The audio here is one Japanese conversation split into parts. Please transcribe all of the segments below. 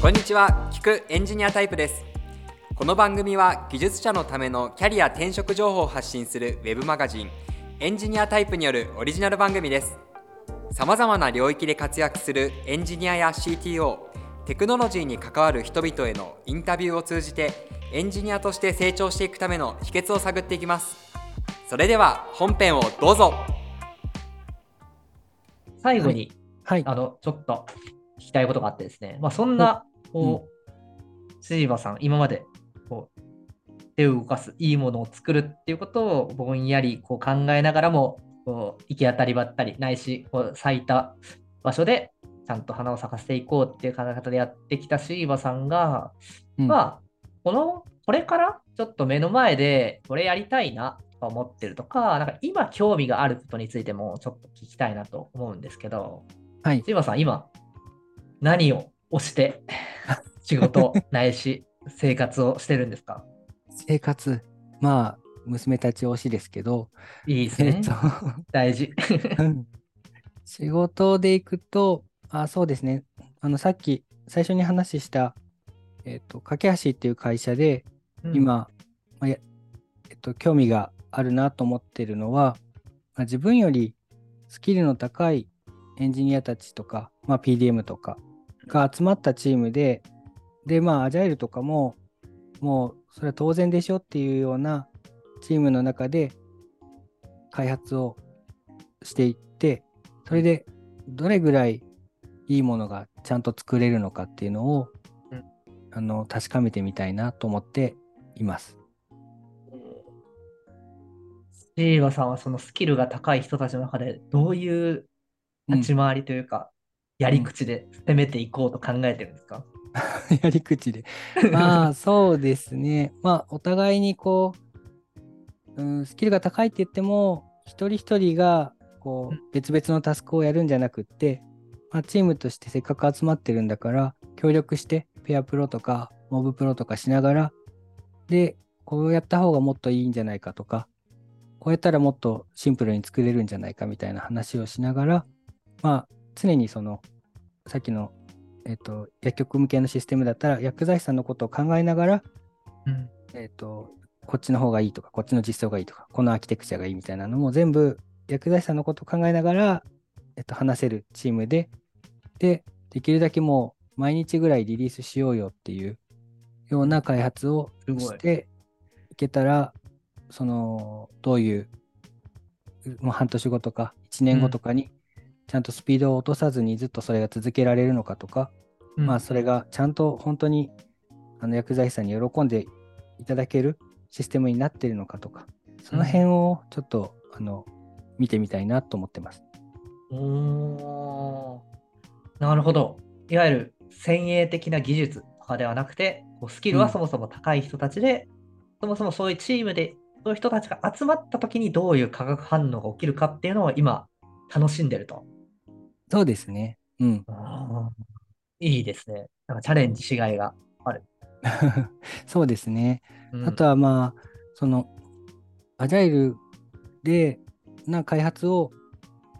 こんにちは。聞くエンジニアタイプです。この番組は技術者のためのキャリア転職情報を発信するウェブマガジンエンジニアタイプによるオリジナル番組です。さまざまな領域で活躍するエンジニアや CTO テクノロジーに関わる人々へのインタビューを通じてエンジニアとして成長していくための秘訣を探っていきます。それでは本編をどうぞ。最後に、はい。あの、ちょっと聞きたいことがあってですね、まあ、そんな、こう、シーバさん、今まで、こう、手を動かす、いいものを作るっていうことをぼんやりこう考えながらも、こう、行き当たりばったり、ないし、こう、咲いた場所で、ちゃんと花を咲かせていこうっていう考え方でやってきたシーバさんが、うんまあ、この、これからちょっと目の前で、これやりたいなと思ってるとか、なんか今興味があることについてもちょっと聞きたいなと思うんですけど、はい。シーバさん、今、何を押して 仕事ないし、生活をしてるんですか？生活。まあ、娘たち推しですけど、いいですねえっ。と、大事。うん仕事で行くと、あ、そうですね。あの、さっき最初に話した、えっと、架け橋っていう会社で、うん、今、まあやえっと、興味があるなと思ってるのは、まあ、自分よりスキルの高いエンジニアたちとか、まあ、PDM とかが集まったチームで、で、まあ、アジャイルとかも、もう、それは当然でしょっていうようなチームの中で開発をしていって、それでどれぐらいいいものがちゃんと作れるのかっていうのを、うんあの確かめてみたいなと思っています。シーバさんはそのスキルが高い人たちの中で、どういう立ち回りというか、やり口で攻めていこうと考えてるんですか、やり口で。まあ そうですね。まあお互いにこう、うん、スキルが高いって言っても、一人一人がこうう別々のタスクをやるんじゃなくって、まあ、チームとしてせっかく集まってるんだから、協力してペアプロとかモブプロとかしながら、で、こうやった方がもっといいんじゃないかとか、こうやったらもっとシンプルに作れるんじゃないかみたいな話をしながら、まあ常にその、さっきのえっと、薬局向けのシステムだったら、薬剤師さんのことを考えながら、うん。えっと、こっちの方がいいとか、こっちの実装がいいとか、このアーキテクチャがいいみたいなのも全部薬剤師さんのことを考えながら、えっと、話せるチームで、で、できるだけもう毎日ぐらいリリースしようよっていうような開発をしてい。けたら、その、どういう、もう半年後とか1年後とかに、ちゃんとスピードを落とさずにずっとそれが続けられるのかとか、うんまあそれがちゃんと本当にあの薬剤師さんに喜んでいただけるシステムになっているのかとか、その辺をちょっと、あの見てみたいなと思ってます。おーなるほど。いわゆる先鋭的な技術とかではなくて、スキルはうんそもそも高い人たちで、そもそもそういうチームで、そういう人たちが集まった時にどういう化学反応が起きるかっていうのを今、楽しんでると。そうですね。うん。いいですね。なんかチャレンジしがいがある。そうですね。うんあとはまあ、その、アジャイルでな開発を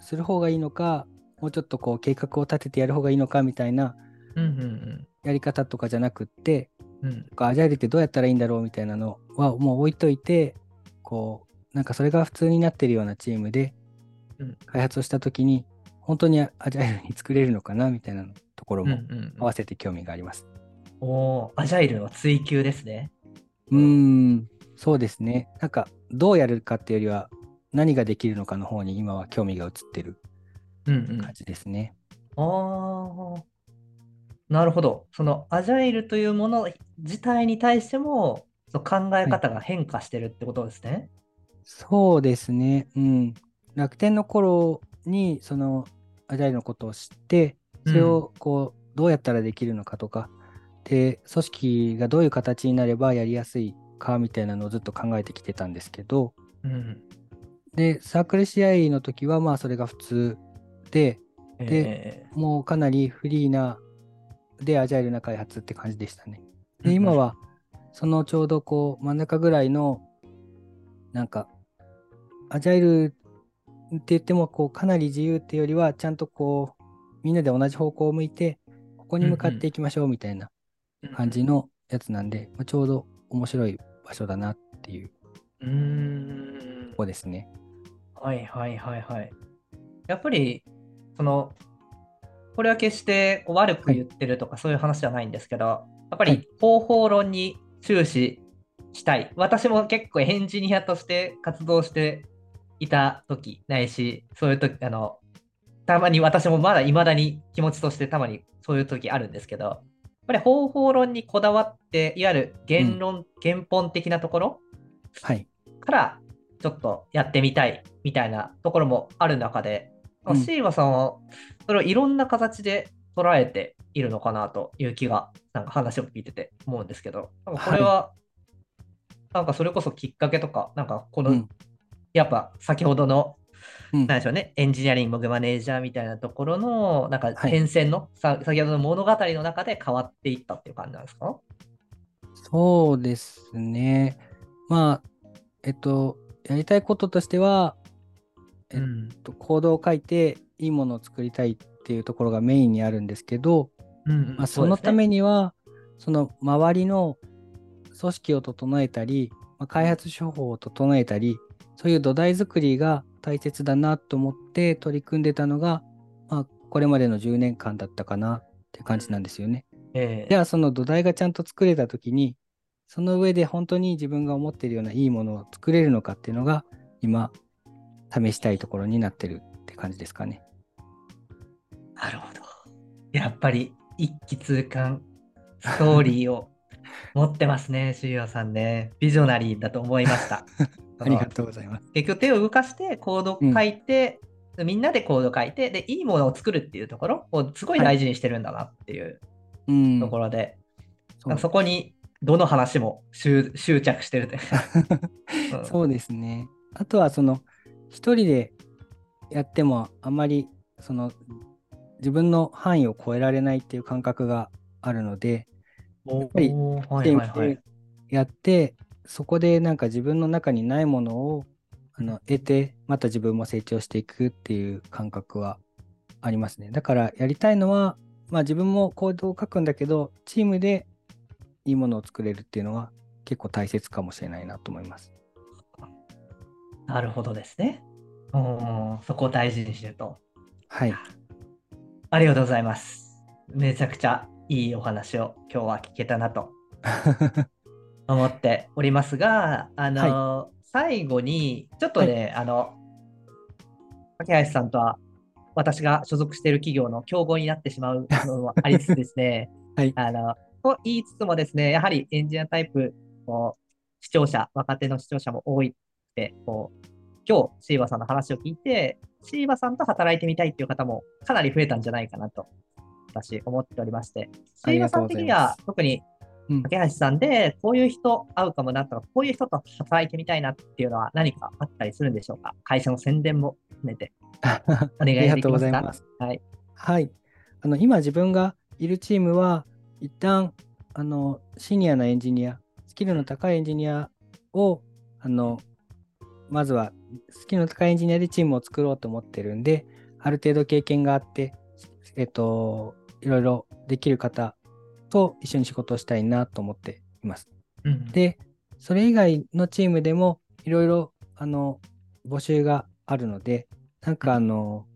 する方がいいのか、もうちょっとこう計画を立ててやる方がいいのかみたいなうんうんやり方とかじゃなくって、うんうんアジャイルってどうやったらいいんだろうみたいなのはもう置いといて、こう、なんかそれが普通になってるようなチームでうん開発をしたときに、本当にアジャイルに作れるのかなみたいなところうんもうんうん合わせて興味があります。おーアジャイルの追求ですね。うーん、そうですね。なんか、どうやるかっていうよりは、何ができるのかの方に今は興味が移ってるうんうん感じですね。ああ、なるほど。そのアジャイルというもの自体に対しても、その考え方が変化してるってことですね。そうですね。うん。楽天の頃に、その、アジャイルのことを知って、それをこう、どうやったらできるのかとか、で、組織がどういう形になればやりやすいかみたいなのをずっと考えてきてたんですけど、うん。で、サークル試合の時は、まあ、それが普通で、え。もうかなりフリーな、で、アジャイルな開発って感じでしたね。で、うんうん。今は、そのちょうどこう、真ん中ぐらいの、なんか、アジャイルって言っても、こう、かなり自由っていうよりは、ちゃんとこう、みんなで同じ方向を向いて、ここに向かっていきましょうみたいな感じのやつなんで、まあ、ちょうど面白い場所だなっていううーんとこですね。はいはいはいはい。やっぱり、その、これは決してこう悪く言ってるとかそういう話じゃないんですけど、やっぱはいり方法論に終始したい。私も結構エンジニアとして活動していた時ないし、そういう時、あの、たまに私もまだ未だに気持ちとしてたまにそういう時あるんですけど、やっぱり方法論にこだわって、いわゆる言論、原本的なところはい。からちょっとやってみたいみたいなところもある中で、うん。シーバさんはそれをいろんな形で捉えているのかなという気が、なんか話を聞いてて思うんですけど、なんかこれは、なんかそれこそきっかけとか、なんかこの、うんやっぱ先ほどの、うんなんでしょうね、エンジニアリングマネージャーみたいなところの、なんかはい変遷の、さ先ほどの物語の中で変わっていったっていう感じなんですか？そうですね。まあ、えっと、やりたいこととしては、えっん。とコードを書いていいものを作りたいっていうところがメインにあるんですけど、うんまあ、そのためには、その周りの組織を整えたり、まあ、開発手法を整えたり、そういう土台作りが大切だなと思って取り組んでたのが、まあ、これまでの10年間だったかなって感じなんですよね。ええじゃあその土台がちゃんと作れた時にその上で本当に自分が思っているようないいものを作れるのかっていうのが今試したいところになってるって感じですかね。なるほど。やっぱり一気通貫ストーリーを持ってますね、シュウさんね。ビジョナリーだと思いました。ありがとうございます。結局手を動かしてコードを書いて、みんなでコードを書いて、で、いいものを作るっていうところをすごい大事にしてるんだなっていううん。ところで、そうそこにどの話も執執着してるという そうですね。あとはその一人でやってもあまりその自分の範囲を超えられないっていう感覚があるので、おぱり。やって、そこでなんか自分の中にないものをあの得て、また自分も成長していくっていう感覚はありますね。だからやりたいのは、まあ自分もコードを書くんだけど、チームでいいものを作れるっていうのは結構大切かもしれないなと思います。なるほどですね。うんそこを大事にしてると。はい。ありがとうございます。めちゃくちゃいいお話を今日は聞けたなと 思っておりますが、あの、最後に、ちょっとね、あの、竹林さんとは私が所属している企業の競合になってしまうのもありつつですね、はい。あの、と言いつつもですね、やはりエンジニアタイプの視聴者、若手の視聴者も多いって、こう、今日、シーバさんの話を聞いて、シーバさんと働いてみたいっていう方もかなり増えたんじゃないかなと、私、思っておりまして、シーバさ的にうんございます。は特にうん竹橋さんで、こういう人合うかもなとか、こういう人と働いてみたいなっていうのは何かあったりするんでしょうか？会社の宣伝も含めて お願いありがとうございます。はい。はい。あの今自分がいるチームは一旦あのシニアなエンジニア、スキルの高いエンジニアをあのまずはスキルの高いエンジニアでチームを作ろうと思ってるんで、ある程度経験があって、えっと、いろいろできる方と一緒に仕事をしたいなと思っています。うん。で、それ以外のチームでもいろいろあの募集があるので、なんかあの、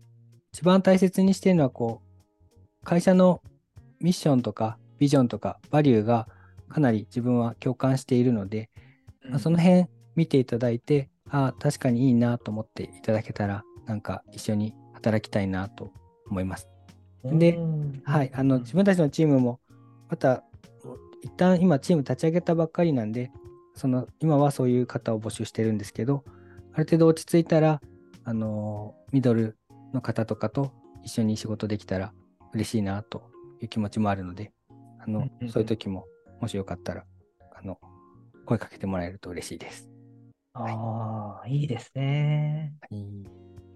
一番大切にしてるのはこう、会社のミッションとかビジョンとかバリューがかなり自分は共感しているので、まあその辺見ていただいて、ああ、確かにいいなと思っていただけたら、なんか一緒に働きたいなと思います。でうん。はい、あの自分たちのチームも、また、一旦今、チーム立ち上げたばっかりなんで、その今はそういう方を募集してるんですけど、ある程度落ち着いたら、あのミドルの方とかと一緒に仕事できたら嬉しいなという気持ちもあるので、あのうんうんうんそういう時も、もしよかったら、あの声かけてもらえると嬉しいです。ああ、いいですね。はい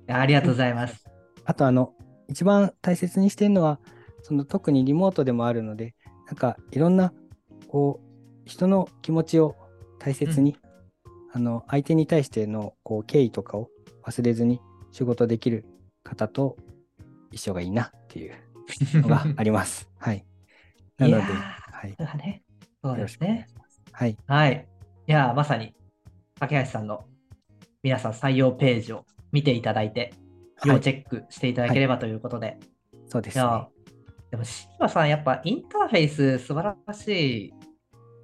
ありがとうございます。あと、あの、一番大切にしてるのは、その特にリモートでもあるので、なんかいろんな、こう、人の気持ちを大切に、あの、相手に対しての、こう、敬意とかを忘れずに仕事できる方と一緒がいいなっていうのがあります。はい。なので、はい。ね、そうですね。はい。はい。いやー、まさに、架橋さんの皆さん採用ページを見ていただいて、はい、要チェックしていただければということで。そうですね。でも、シーバさん、やっぱインターフェース素晴らしい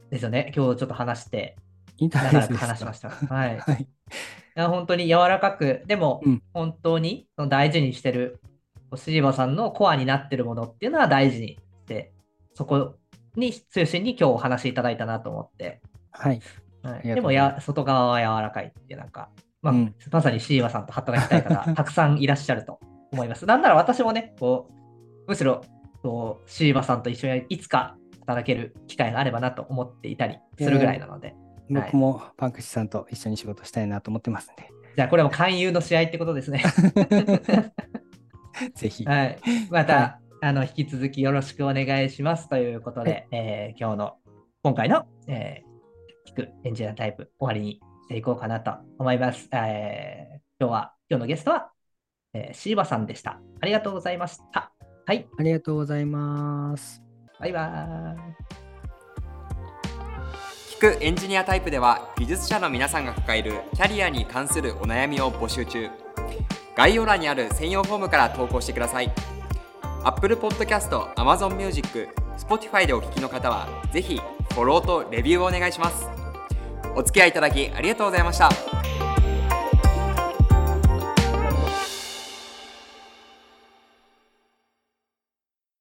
ですよね。今日ちょっと話して、インターフェース話しました。はい。いはい。や、本当に柔らかく、でもうん、本当に大事にしてる、シーバさんのコアになってるものっていうのは大事にして、そこに中心に今日お話しいただいたなと思って、はい。はい、でもや、外側は柔らかいってなんか、まあうんまさにシーバさんと働きたい方、たくさんいらっしゃると思います。なんなら私もね、こう、むしろ、こう、シーバさんと一緒にいつか働ける機会があればなと思っていたりするぐらいなので、はい僕もパンクシさんと一緒に仕事したいなと思ってますんで、じゃあこれも勧誘の試合ってことですね。ぜひ。はい。また、はあの、引き続きよろしくお願いしますということで、えー今日の、今回の、えー聞くエンジニアタイプ終わりにしていこうかなと思います。えー今日は、今日のゲストは、えーシーバさんでした。ありがとうございました。はい。ありがとうございます。バイバーイ。聞くエンジニアタイプでは技術者の皆さんが抱えるキャリアに関するお悩みを募集中概要欄にある専用フォームから投稿してください Apple Podcast、Amazon Music、Spotify でお聞きの方はぜひフォローとレビューをお願いしますお付き合いいただきありがとうございました